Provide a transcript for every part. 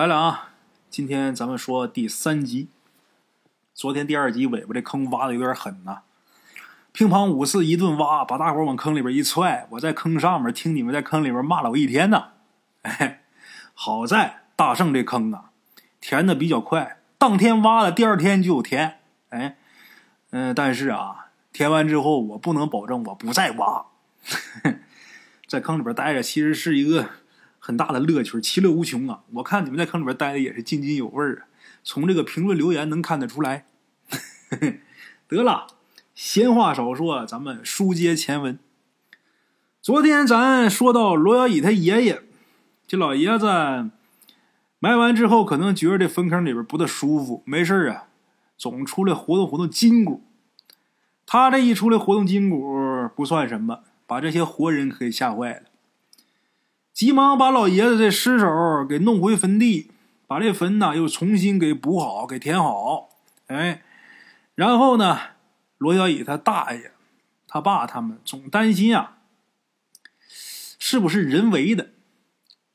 来了啊！今天咱们说第三集。昨天第二集尾巴这坑挖的有点狠呐，乒乓五四一顿挖，把大伙往坑里边一踹。我在坑上面听你们在坑里边骂了我一天呢。哎，好在大圣这坑啊，填的比较快，当天挖了，第二天就有填。哎，嗯，但是啊，填完之后我不能保证我不再挖。在坑里边待着其实是一个很大的乐趣，其乐无穷啊！我看你们在坑里边待的也是津津有味啊，从这个评论留言能看得出来。得了，闲话少说，咱们书接前文。昨天咱说到罗小乙他爷爷，这老爷子埋完之后，可能觉得这坟坑里边不大舒服，没事啊，总出来活动活动筋骨。他这一出来活动筋骨不算什么，把这些活人可给吓坏了，急忙把老爷子这尸首给弄回坟地，把这坟呢又重新给补好，给填好。哎。然后呢，罗小乙他大爷、他爸他们总担心啊，是不是人为的？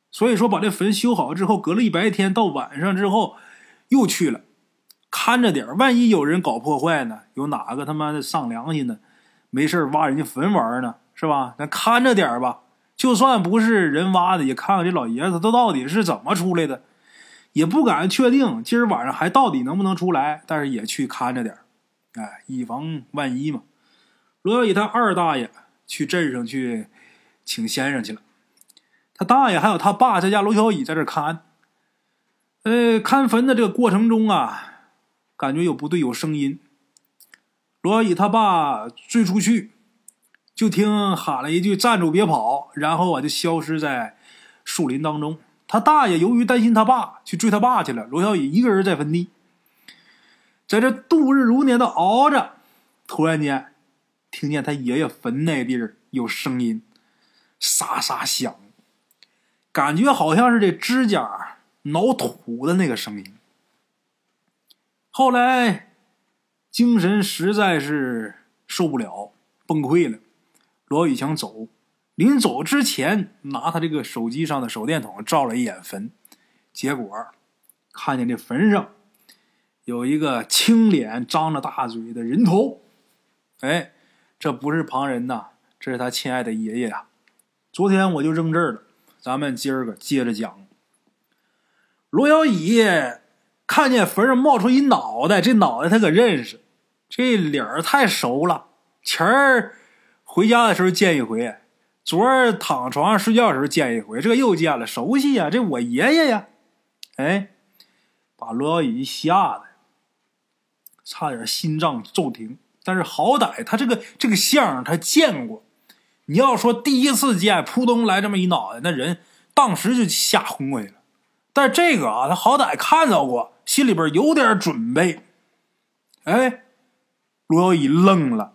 所以说把这坟修好之后，隔了一白天，到晚上之后又去了，看着点万一有人搞破坏呢？有哪个他妈的丧良心的，没事挖人家坟玩呢？是吧？咱看着点吧，就算不是人挖的，也看看这老爷子他到底是怎么出来的，也不敢确定今儿晚上还到底能不能出来，但是也去看着点哎，以防万一嘛。罗小乙他二大爷去镇上去请先生去了，他大爷还有他爸在家，罗小乙在这看。呃，看坟的这个过程中啊，感觉有不对，有声音。罗小乙他爸追出去，就听喊了一句“站住，别跑”，然后啊就消失在树林当中。他大爷由于担心他爸，去追他爸去了。罗小雨一个人在坟地。在这度日如年的熬着，突然间听见他爷爷坟那地儿有声音，沙沙响，感觉好像是这指甲挠土的那个声音。后来精神实在是受不了，崩溃了。罗宇想走，临走之前拿他这个手机上的手电筒照了一眼坟，结果看见这坟上。有一个青脸、张着大嘴的人头，哎，这不是旁人呐，这是他亲爱的爷爷呀。昨天我就扔这儿了，咱们今儿个接着讲。罗小乙看见坟上冒出一脑袋，这脑袋他可认识，这脸儿太熟了。前儿回家的时候见一回，昨儿躺床上睡觉的时候见一回，这又见了，熟悉呀，这我爷爷呀。哎，把罗小乙吓得。差点心脏骤停，但是好歹他这个这个相他见过。你要说第一次见，扑通来这么一脑袋，那人当时就吓昏过去了。但这个啊，他好歹看到过，心里边有点准备。哎，罗小乙愣了。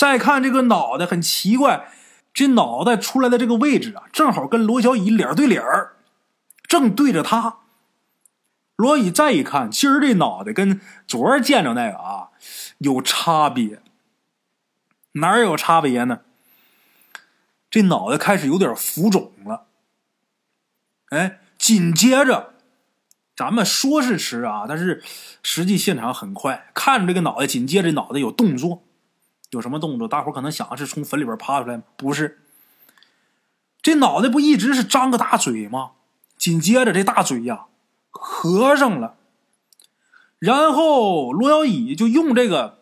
再看这个脑袋，很奇怪，这脑袋出来的这个位置啊，正好跟罗小乙脸对脸，正对着他。罗乙再一看，今儿这脑袋跟昨儿见着那个啊有差别，哪有差别呢？这脑袋开始有点浮肿了。哎，紧接着，咱们说是迟啊，但是实际现场很快，看着这个脑袋，紧接着脑袋有动作，有什么动作？大伙可能想是从坟里边爬出来？不是，这脑袋不一直是张个大嘴吗？紧接着这大嘴呀。合上了，然后罗小乙就用这个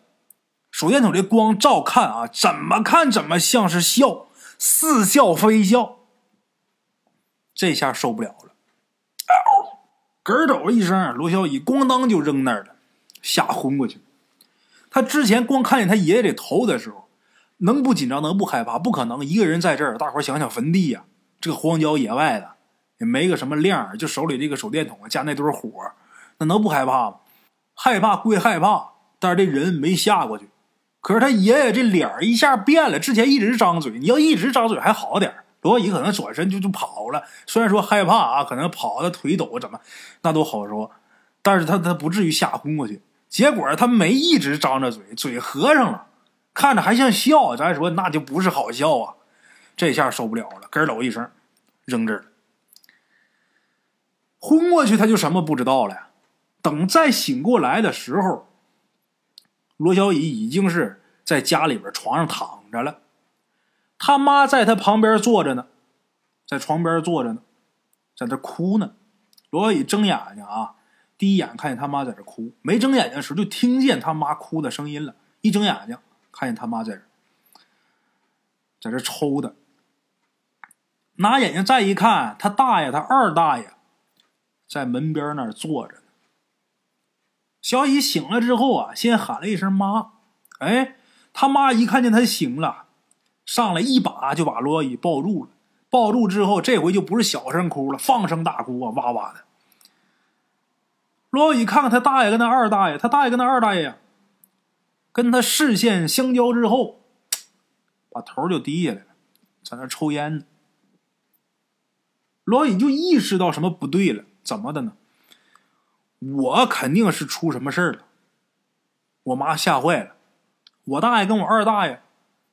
手电筒的光照看啊，怎么看怎么像是笑，似笑非笑。这下受不了了，咯噔一声，罗小乙咣当就扔那儿了，吓昏过去了。他之前光看见他爷爷这头的时候，能不紧张能不害怕？不可能，一个人在这儿，大伙想想坟地呀，这个荒郊野外的。也没个什么亮，就手里这个手电筒加那堆火，那能不害怕吗？害怕归害怕，但是这人没吓过去。可是他爷爷这脸一下变了，之前一直张嘴，你要一直张嘴还好点罗姨可能转身就就跑了。虽然说害怕啊，可能跑的腿抖怎么，那都好说。但是他他不至于吓昏过去。结果他没一直张着嘴，嘴合上了，看着还像笑。咱说那就不是好笑啊。这下受不了了，咯咯一声，扔这儿。昏过去他就什么不知道了。等再醒过来的时候，罗小乙已经是在家里边床上躺着了，他妈在他旁边坐着呢，在床边坐着呢，在那哭呢。罗小乙睁眼睛啊，第一眼看见他妈在这哭，没睁眼睛的时候就听见他妈哭的声音了。一睁眼睛，看见他妈在这，在这抽的。拿眼睛再一看，他大爷、他二大爷在门边那儿坐着。小乙醒了之后啊，先喊了一声“妈”，哎，他妈一看见他醒了，上来一把就把罗小乙抱住了。抱住之后，这回就不是小声哭了，放声大哭啊，哇哇的。罗小乙看看他大爷跟他二大爷，他大爷跟他二大爷呀，跟他视线相交之后，把头就低下来了，在那抽烟呢。罗小乙就意识到什么不对了，怎么的呢？我肯定是出什么事了，我妈吓坏了，我大爷跟我二大爷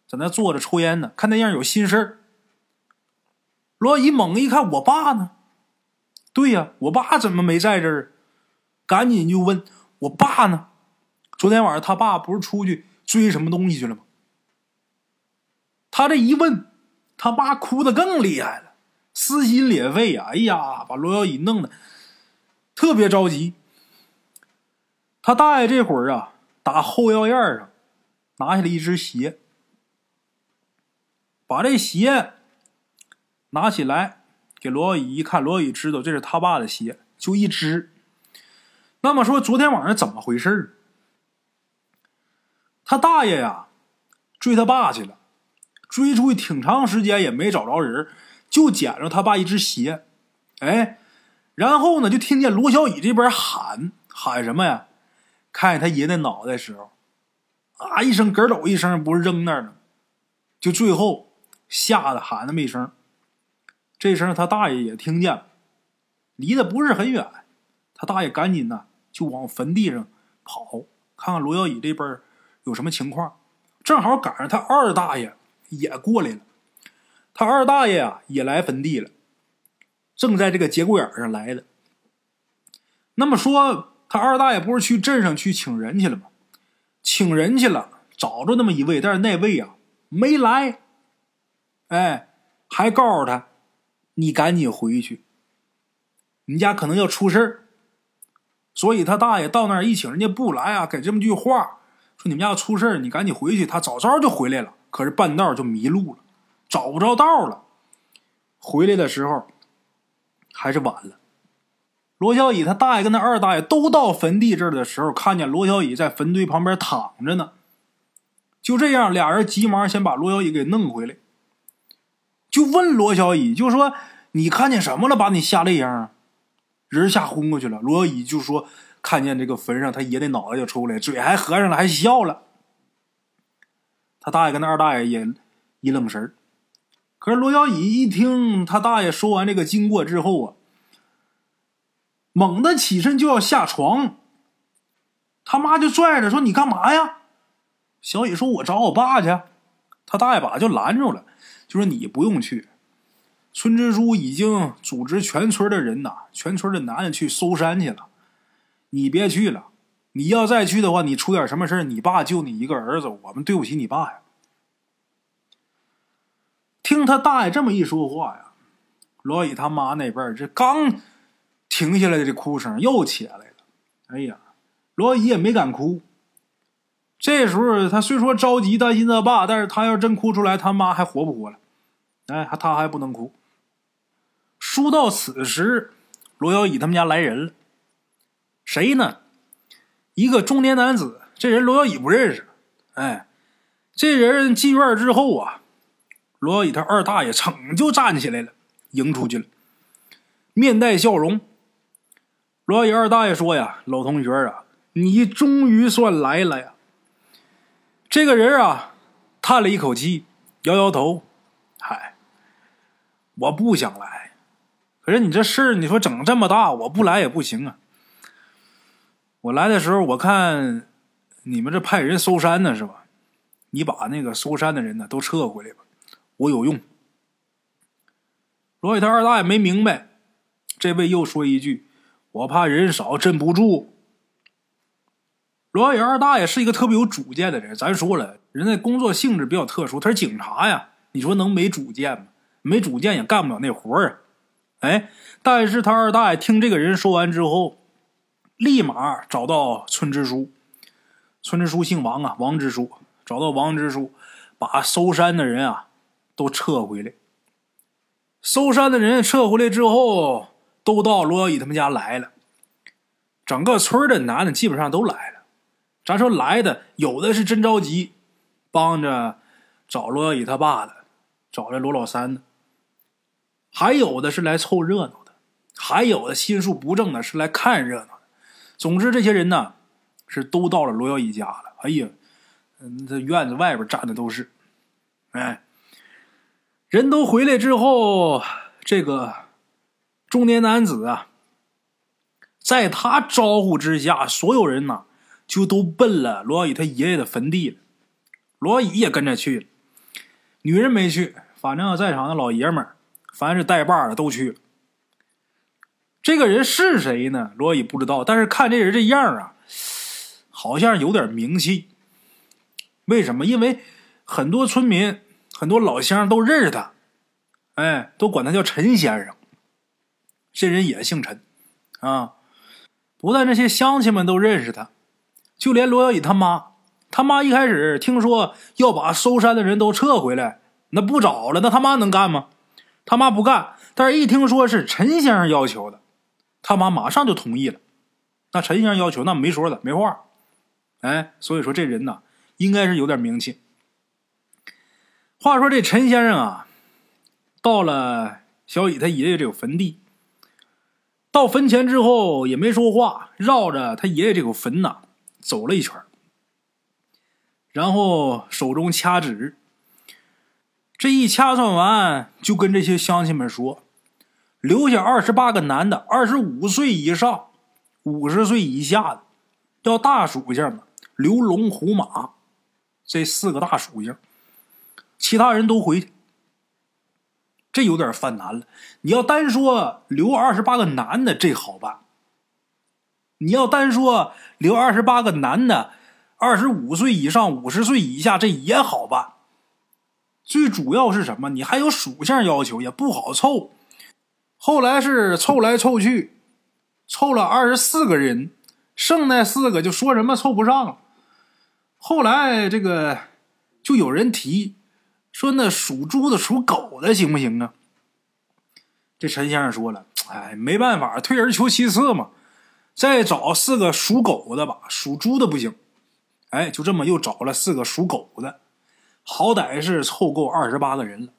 在那坐着抽烟呢，看那样有心事儿。罗姨猛一看，我爸呢？对呀，我爸怎么没在这儿？赶紧就问我爸呢？昨天晚上他爸不是出去追什么东西去了吗？他这一问，他妈哭的更厉害了，撕心裂肺呀！哎呀，把罗小乙弄得特别着急。他大爷这会儿啊，打后腰燕上拿下来一只鞋，把这鞋。拿起来给罗小乙一看，罗小乙知道这是他爸的鞋，就一只。那么说，昨天晚上怎么回事他大爷呀，追他爸去了，追出去挺长时间也没找着人，就捡着他爸一只鞋。哎，然后呢，就听见罗小乙这边喊喊什么呀？看见他爷的脑袋时候，啊一声咯抖一声，不是扔那儿了，就最后吓得喊那么一声。这声他大爷也听见了，离得不是很远，他大爷赶紧呢就往坟地上跑，看看罗小乙这边有什么情况。正好赶上他二大爷也过来了，他二大爷啊也来坟地了，正在这个节骨眼上来的。那么说，他二大爷不是去镇上去请人去了吗？请人去了，找着那么一位，但是那位啊没来，哎，还告诉他。你赶紧回去，你家可能要出事儿，所以他大爷到那儿一请人家不来啊，给这么句话，说你们家出事，你赶紧回去。他早早就回来了，可是半道就迷路了，找不着道了。回来的时候还是晚了。罗小乙他大爷跟他二大爷都到坟地这儿的时候，看见罗小乙在坟堆旁边躺着呢。就这样，俩人急忙先把罗小乙给弄回来。就问罗小乙，就说你看见什么了，把你吓那样？人吓昏过去了。罗小乙就说看见这个坟上他爷的脑袋就出来，嘴还合上了，还笑了。他大爷跟他二大爷也一愣神儿可是罗小乙一听他大爷说完这个经过之后啊，猛地起身就要下床，他妈就拽着说：“你干嘛呀？”小乙说：“我找我爸去。”他大爷把就拦住了。就说你不用去，村支书已经组织全村的人呐，全村的男的去搜山去了，你别去了。你要再去的话，你出点什么事你爸就你一个儿子，我们对不起你爸呀。听他大爷这么一说话呀，罗乙他妈那边这刚停下来的这哭声又起来了。哎呀，罗乙也没敢哭。这时候他虽说着急担心他爸，但是他要真哭出来，他妈还活不活了？哎，他还不能哭。说到此时，罗小乙他们家来人了，谁呢？一个中年男子，这人罗小乙不认识。哎，这人进院之后啊，罗小乙他二大爷噌就站起来了，迎出去了，面带笑容。罗小乙二大爷说呀：“老同学啊，你终于算来了呀。”这个人啊，叹了一口气，摇摇头：“嗨，我不想来。可是你这事儿，你说整这么大，我不来也不行啊。我来的时候，我看你们这派人搜山呢，是吧？你把那个搜山的人呢都撤回来吧，我有用。”罗伟他二大爷没明白，这位又说一句：“我怕人少镇不住。”罗伟二大爷是一个特别有主见的人，咱说了，人家工作性质比较特殊，他是警察呀，你说能没主见吗？没主见也干不了那活儿啊。哎，但是他二大爷听这个人说完之后，立马找到村支书，村支书姓王啊，王支书找到王支书，把搜山的人啊都撤回来。搜山的人撤回来之后，都到罗小乙他们家来了。整个村的男的基本上都来了。咱说来的有的是真着急，帮着找罗小乙他爸的，找来罗老三的；还有的是来凑热闹的，还有的心术不正的是来看热闹的。总之，这些人呢是都到了罗小乙家了。哎呀，嗯，这院子外边站的都是，哎。人都回来之后，这个中年男子啊，在他招呼之下，所有人呢就都奔了罗小乙他爷爷的坟地了。罗小乙也跟着去了，女人没去，反正在场的老爷们儿，凡是带把的都去。这个人是谁呢？罗小乙不知道，但是看这人这样啊，好像有点名气。为什么？因为很多村民。很多老乡都认识他，哎，都管他叫陈先生。这人也姓陈，啊，不但这些乡亲们都认识他，就连罗小乙他妈，他妈一开始听说要把搜山的人都撤回来，那不找了，那他妈能干吗？他妈不干，但是一听说是陈先生要求的，他妈马上就同意了。那陈先生要求，那没说的，没话。哎，所以说这人呢，应该是有点名气。话说这陈先生啊，到了小乙他爷爷这个坟地，到坟前之后也没说话，绕着他爷爷这个坟呐走了一圈，然后手中掐指，这一掐算完，就跟这些乡亲们说，留下二十八个男的，二十五岁以上、五十岁以下的，叫大属性的，刘龙、虎马这四个大属性。其他人都回去，这有点犯难了。你要单说留二十八个男的，这好办；你要单说留二十八个男的，二十五岁以上、五十岁以下，这也好办。最主要是什么？你还有属相要求，也不好凑。后来是凑来凑去，凑了二十四个人，剩那四个就说什么凑不上了。后来这个就有人提。说那属猪的、属狗的行不行啊？这陈先生说了：“哎，没办法，退而求其次嘛，再找四个属狗的吧。属猪的不行。”哎，就这么又找了四个属狗的，好歹是凑够二十八个人了，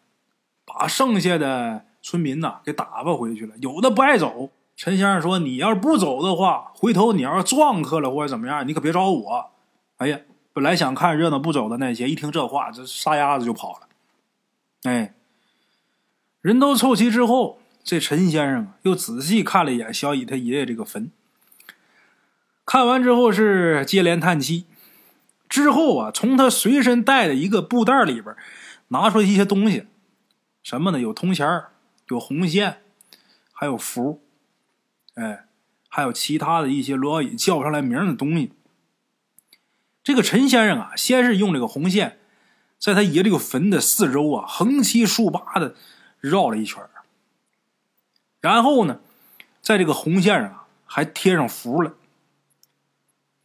把剩下的村民呐给打发回去了。有的不爱走，陈先生说：“你要是不走的话，回头你要是撞客了或者怎么样，你可别找我。”哎呀，本来想看热闹不走的那些，一听这话，这撒丫子就跑了。哎，人都凑齐之后，这陈先生又仔细看了一眼小乙他爷爷这个坟。看完之后是接连叹气，之后啊，从他随身带的一个布袋里边拿出来一些东西，什么呢？有铜钱有红线，还有符，哎，还有其他的一些罗小乙叫不上来名的东西。这个陈先生啊，先是用这个红线。在他爷这个坟的四周啊，横七竖八的绕了一圈然后呢，在这个红线上还贴上符了。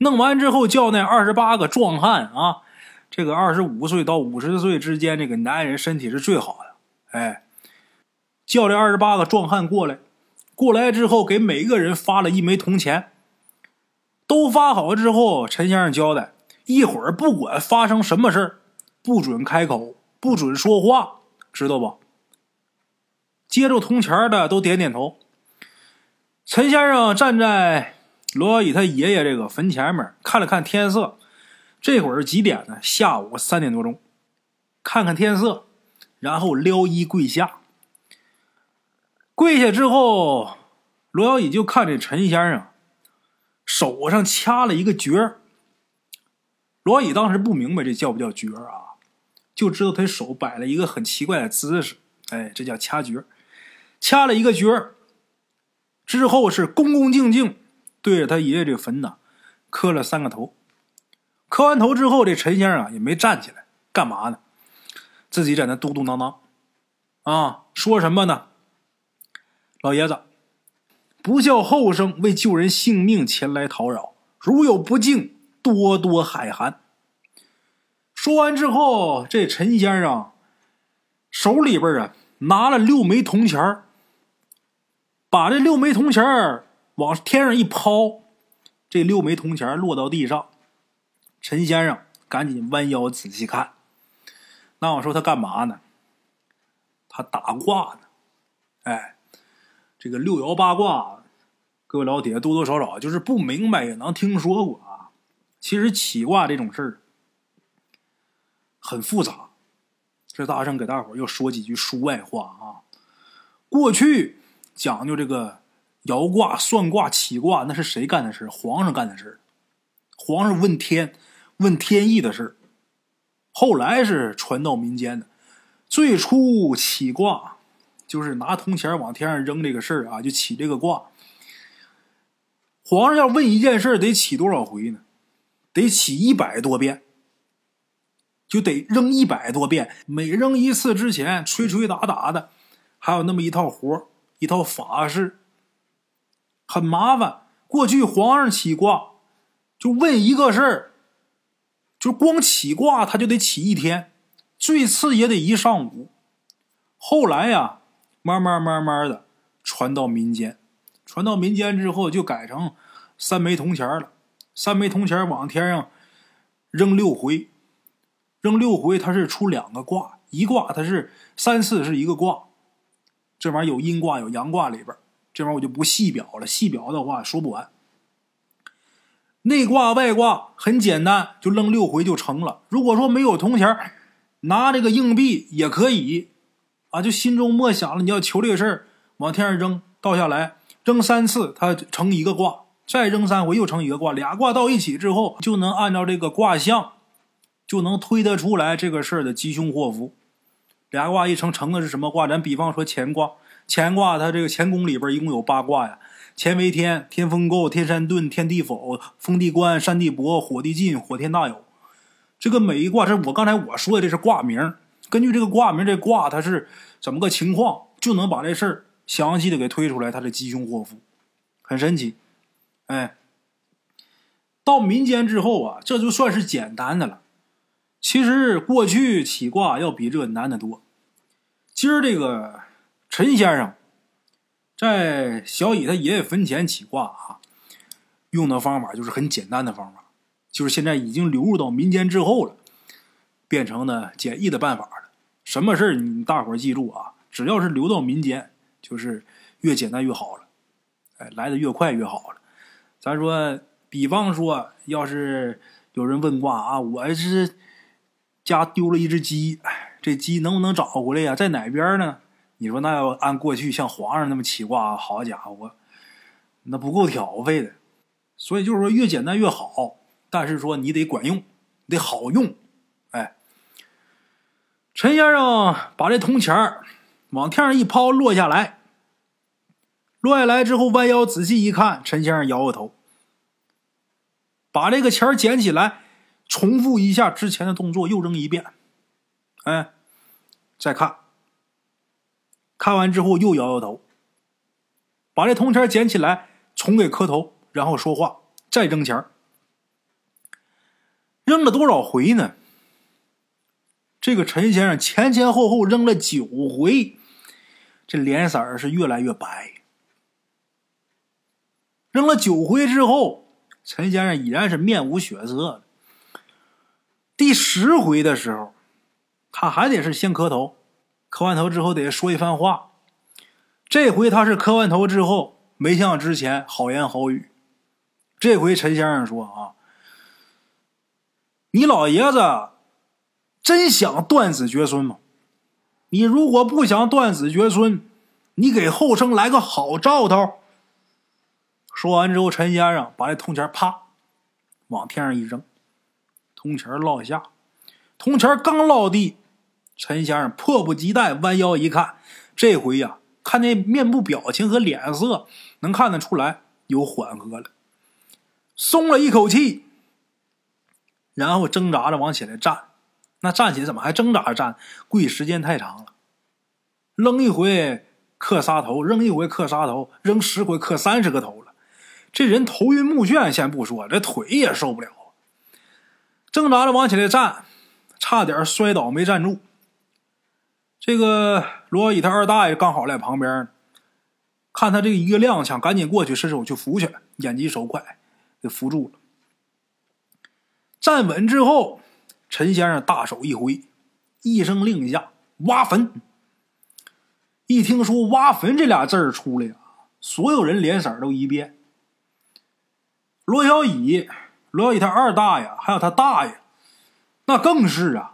弄完之后，叫那二十八个壮汉啊，这个二十五岁到五十岁之间，这个男人身体是最好的。哎，叫这二十八个壮汉过来，过来之后给每个人发了一枚铜钱。都发好之后，陈先生交代，一会儿不管发生什么事儿。不准开口，不准说话，知道不？接着铜钱的都点点头。陈先生站在罗小乙他爷爷这个坟前面，看了看天色，这会儿几点呢？下午三点多钟。看看天色，然后撩衣跪下。跪下之后，罗小乙就看这陈先生手上掐了一个诀罗小乙当时不明白这叫不叫诀啊？就知道他手摆了一个很奇怪的姿势，哎，这叫掐诀，掐了一个诀之后是恭恭敬敬对着他爷爷这坟呢磕了三个头。磕完头之后，这陈先生啊也没站起来，干嘛呢？自己在那嘟嘟囔囔，啊，说什么呢？老爷子，不孝后生为救人性命前来讨扰，如有不敬，多多海涵。说完之后，这陈先生手里边啊拿了六枚铜钱把这六枚铜钱往天上一抛，这六枚铜钱落到地上。陈先生赶紧弯腰仔细看，那我说他干嘛呢？他打卦呢。哎，这个六爻八卦，各位老铁多多少少就是不明白也能听说过啊。其实起卦这种事儿很复杂。这大圣给大伙儿又说几句书外话啊。过去讲究这个摇卦、算卦、起卦，那是谁干的事皇上干的事皇上问天。问天意的事后来是传到民间的。最初起卦就是拿铜钱往天上扔这个事儿啊，就起这个卦。皇上要问一件事得起多少回呢？得起一百多遍，就得扔一百多遍。每扔一次之前，吹吹打打的，还有那么一套活一套法事，很麻烦。过去皇上起卦就问一个事儿。就光起卦，他就得起一天，最次也得一上午。后来呀，慢慢慢慢的传到民间，传到民间之后，就改成三枚铜钱了。三枚铜钱往天上扔六回，扔六回，它是出两个卦，一卦它是三次是一个卦。这玩意儿有阴卦有阳卦里边，这玩意儿我就不细表了，细表的话说不完。内挂外挂很简单，就扔六回就成了。如果说没有铜钱，拿这个硬币也可以，啊，就心中默想了，你要求这个事儿，往天上扔，倒下来，扔三次，它成一个卦，再扔三回又成一个卦，俩卦到一起之后，就能按照这个卦象，就能推得出来这个事儿的吉凶祸福。俩卦一成，成的是什么卦？咱比方说乾卦，乾卦它这个乾宫里边一共有八卦呀。乾为天，天风姤，天山遁，天地否，风地观，山地博，火地进，火天大有。这个每一卦，这我刚才我说的这是卦名。根据这个卦名，这卦它是怎么个情况，就能把这事儿详细的给推出来，它的吉凶祸福，很神奇。哎，到民间之后啊，这就算是简单的了。其实过去起卦要比这难得多。今儿这个陈先生。在小乙他爷爷坟前起卦啊，用的方法就是很简单的方法，就是现在已经流入到民间之后了，变成呢简易的办法了。什么事儿你大伙儿记住啊，只要是流到民间，就是越简单越好了，哎，来的越快越好了。咱说，比方说，要是有人问卦啊，我是家丢了一只鸡，这鸡能不能找回来呀？在哪边呢？你说那要按过去像皇上那么起卦，好家伙，那不够挑费的。所以就是说越简单越好，但是说你得管用，得好用。哎，陈先生把这铜钱往天上一抛，落下来。落下来之后，弯腰仔细一看，陈先生摇摇头，把这个钱捡起来，重复一下之前的动作，又扔一遍。哎，再看。看完之后又摇摇头，把这铜钱捡起来，重给磕头，然后说话，再扔钱扔了多少回呢？这个陈先生前前后后扔了九回，这脸色是越来越白。扔了九回之后，陈先生已然是面无血色了。第十回的时候，他还得是先磕头。磕完头之后得说一番话，这回他是磕完头之后没像之前好言好语。这回陈先生说：“啊，你老爷子真想断子绝孙吗？你如果不想断子绝孙，你给后生来个好兆头。”说完之后，陈先生把这铜钱啪往天上一扔，铜钱落下，铜钱刚落地。陈先生迫不及待弯腰一看，这回呀看那面部表情和脸色，能看得出来有缓和了，松了一口气，然后挣扎着往起来站。那站起来怎么还挣扎着站？跪时间太长了，扔一回磕仨头，扔一回磕仨头，扔十回磕三十个头了。这人头晕目眩，先不说，这腿也受不了。挣扎着往起来站，差点摔倒没站住。这个罗小乙他二大爷刚好在旁边，看他这个一个踉跄，赶紧过去伸手去扶去，眼疾手快，给扶住了。站稳之后。陈先生大手一挥，一声令下，挖坟。一听说“挖坟”这俩字儿出来啊，所有人脸色都一变。罗小乙、罗小乙他二大爷还有他大爷，那更是啊。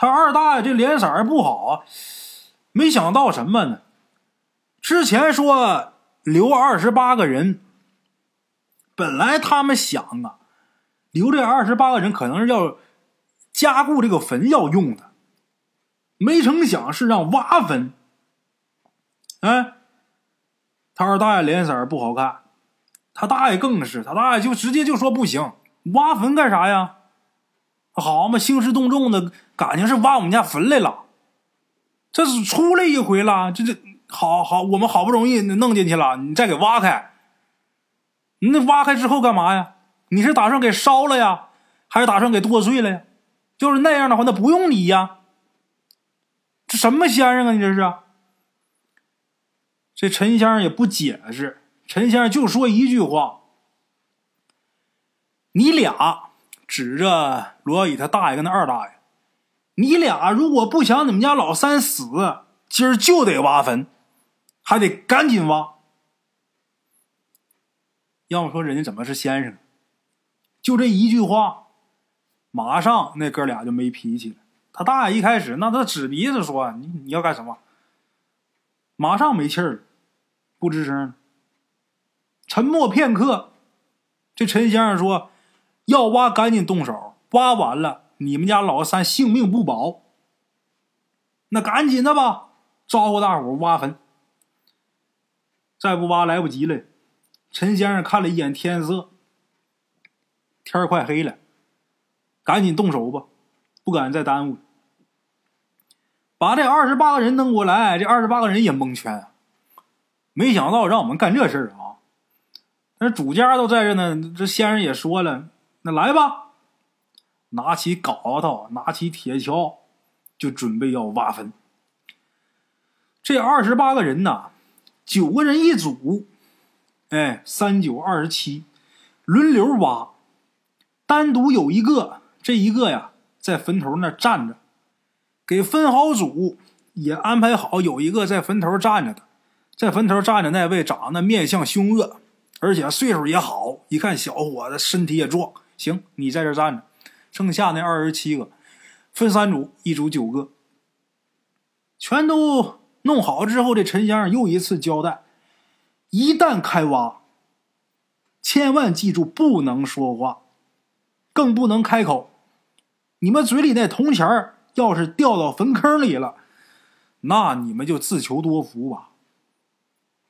他二大爷这脸色不好啊，没想到什么呢？之前说留二十八个人，本来他们想啊。留这二十八个人，可能是要加固这个坟要用的，没成想是让挖坟。哎，他二大爷脸色不好看，他大爷更是，他大爷就直接就说不行，挖坟干啥呀？好嘛，兴师动众的，感情是挖我们家坟来了，这是出来一回了，这这好好，我们好不容易弄进去了，你再给挖开，那挖开之后干嘛呀？你是打算给烧了呀，还是打算给剁碎了呀？就是那样的话，那不用你呀。这什么先生啊？你这是？这陈先生也不解释，陈先生就说一句话：“你俩指着罗小乙他大爷跟他二大爷，你俩如果不想你们家老三死，今儿就得挖坟，还得赶紧挖。要么说人家怎么是先生？”就这一句话，马上那哥俩就没脾气了。他大爷一开始那他指鼻子说：“你你要干什么？”马上没气儿了，不吱声。沉默片刻，这陈先生说：“要挖赶紧动手，挖完了你们家老三性命不保。”那赶紧的吧，招呼大伙挖坟。再不挖来不及了。陈先生看了一眼天色。天快黑了，赶紧动手吧，不敢再耽误。把这二十八个人弄过来，这二十八个人也蒙圈！没想到让我们干这事儿啊！那主家都在这呢，这先生也说了，那来吧，拿起镐头，拿起铁锹，就准备要挖坟。这二十八个人呐，九个人一组，哎，三九二十七，轮流挖。单独有一个，这一个呀，在坟头那站着，给分好组，也安排好有一个在坟头站着的，在坟头站着那位长得面相凶恶，而且岁数也好，一看小伙子身体也壮，行，你在这站着。剩下那二十七个，分三组，一组九个，全都弄好之后，这陈先生又一次交代：一旦开挖，千万记住不能说话。更不能开口，你们嘴里那铜钱儿要是掉到坟坑里了，那你们就自求多福吧，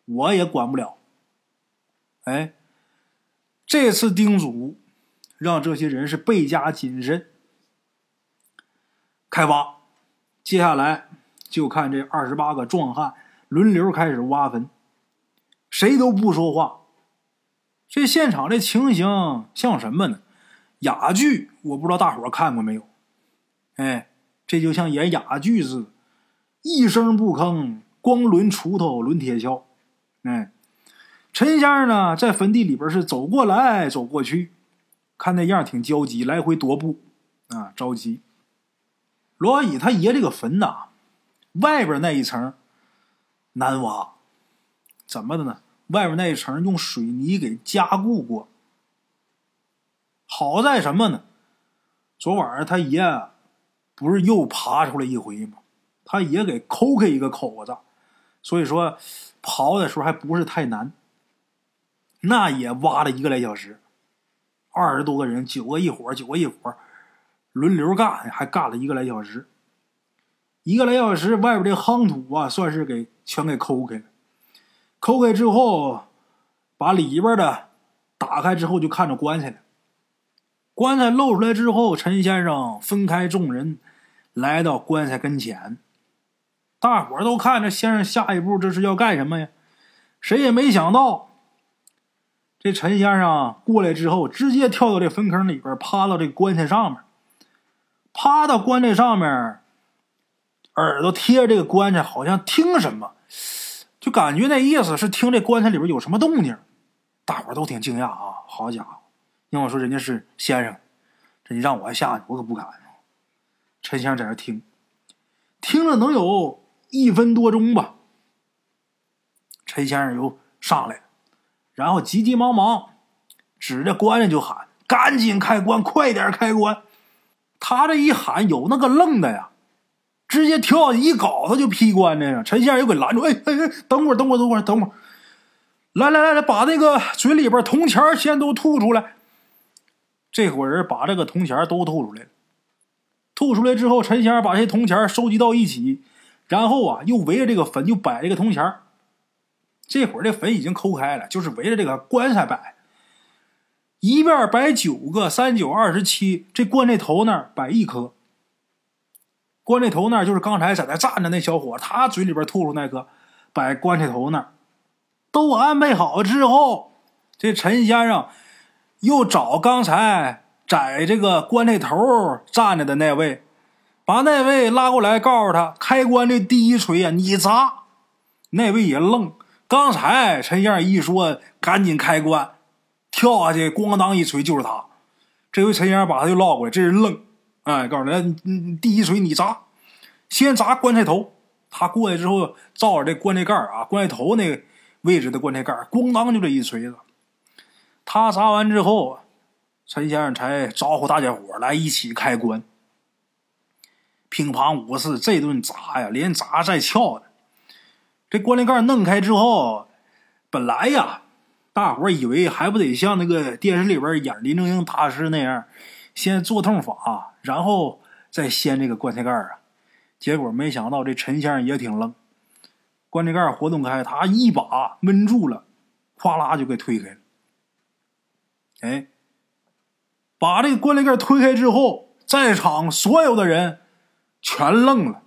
我也管不了。哎，这次叮嘱让这些人是倍加谨慎。开挖，接下来就看这二十八个壮汉轮流开始挖坟，谁都不说话。这现场这情形像什么呢？哑剧，我不知道大伙看过没有？哎，这就像演哑剧似的，一声不吭，光抡锄头、抡铁锹。哎，陈先生呢，在坟地里边是走过来走过去，看那样挺焦急，来回踱步啊，着急。罗小乙他爷这个坟呐，外边那一层难挖，怎么的呢？外边那一层用水泥给加固过。好在什么呢？昨晚上他爷不是又爬出来一回吗？他爷给抠开一个口子，所以说刨的时候还不是太难。那也挖了一个来小时，二十多个人，九个一伙九个一伙轮流干，还干了一个来小时。一个来小时，外边这夯土啊，算是给全给抠开了。抠开之后，把里边的打开之后，就看着棺材了。棺材露出来之后，陈先生分开众人，来到棺材跟前。大伙都看着先生下一步这是要干什么呀？谁也没想到，这陈先生过来之后，直接跳到这坟坑里边，趴到这棺材上面，趴到棺材上面，耳朵贴着这个棺材，好像听什么，就感觉那意思是听这棺材里边有什么动静。大伙都挺惊讶啊！好家伙，要我说人家是先生，这你让我下去，我可不敢。陈先生在那听，听了能有。一分多钟吧，陈先生又上来了，然后急急忙忙指着棺材就喊：“赶紧开棺，快点开棺！”他这一喊，有那个愣的呀，直接跳一镐他就劈棺材呀。陈先生又给拦住：“哎哎哎，等会儿，等会儿，等会儿，等会儿！来来来来，把那个嘴里边铜钱先都吐出来。”这伙人把这个铜钱都吐出来了。吐出来之后，陈先生把这些铜钱收集到一起。然后啊，又围着这个坟就摆这个铜钱这会儿这坟已经抠开了，就是围着这个棺材摆。一面摆九个，三九二十七。这棺材头那儿摆一颗。棺材头那儿就是刚才在那站着那小伙，他嘴里边吐出那个，摆棺材头那儿。都安排好之后，这陈先生又找刚才在这个棺材头站着的那位。把那位拉过来，告诉他开棺的第一锤呀，你砸。那位也愣。刚才陈先生一说赶紧开棺，跳下去咣当一锤就是他。这回陈先生把他就捞过来，这人愣。哎，告诉他，第一锤你砸，先砸棺材头。他过来之后，照着这棺材盖啊，棺材头那个位置的棺材盖咣当就这一锤子。他砸完之后，陈先生才招呼大家伙来一起开棺。乒乓五四这顿砸呀，连砸带撬的。这棺材盖弄开之后，本来呀，大伙以为还不得像那个电视里边演林正英大师那样，先做痛法，然后再掀这个棺材盖啊。结果没想到这陈先生也挺愣，棺材盖活动开，他一把闷住了，哗啦就给推开了。哎，把这个棺材盖推开之后，在场所有的人。全愣了。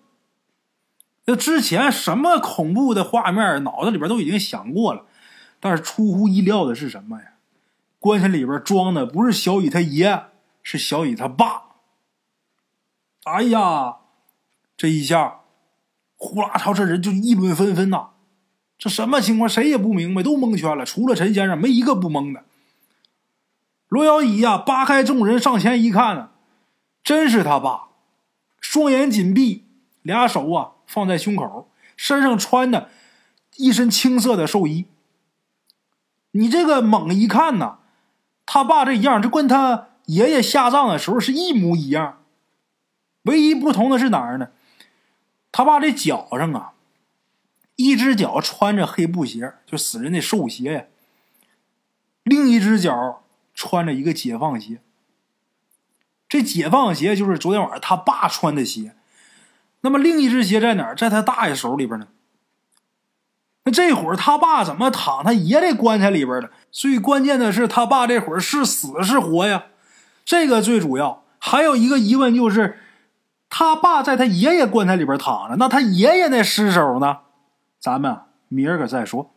那之前什么恐怖的画面，脑子里边都已经想过了，但是出乎意料的是什么呀？棺材里边装的不是小雨他爷，是小雨他爸。哎呀，这一下，呼啦朝这人就议论纷纷呐。这什么情况？谁也不明白，都蒙圈了。除了陈先生，没一个不懵的。罗小乙呀，扒开众人上前一看呢，真是他爸。双眼紧闭，俩手啊放在胸口，身上穿的一身青色的寿衣。你这个猛一看呐，他爸这样，就跟他爷爷下葬的时候是一模一样。唯一不同的是哪儿呢？他爸这脚上啊，一只脚穿着黑布鞋，就死人的寿鞋呀；另一只脚穿着一个解放鞋。这解放鞋就是昨天晚上他爸穿的鞋，那么另一只鞋在哪儿？在他大爷手里边呢。那这会儿他爸怎么躺他爷这棺材里边了？最关键的是他爸这会儿是死是活呀？这个最主要。还有一个疑问就是，他爸在他爷爷棺材里边躺着，那他爷爷那尸首呢？咱们明儿个再说。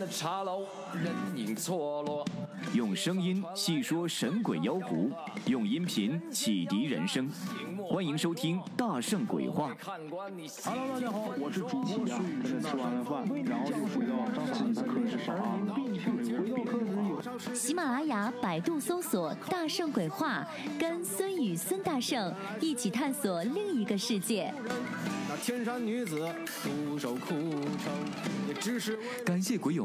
的茶楼，人影错落。用声音细说神鬼妖狐，用音频启迪人生。欢迎收听《大圣鬼话》。Hello，大家好，我是主播孙宇。吃完了饭，然后就回到张老师的课室上喜马拉雅、百度搜索“大圣鬼话”，跟孙宇、孙大圣一起探索另一个世界。那天山女子独守空城，也只是感谢鬼友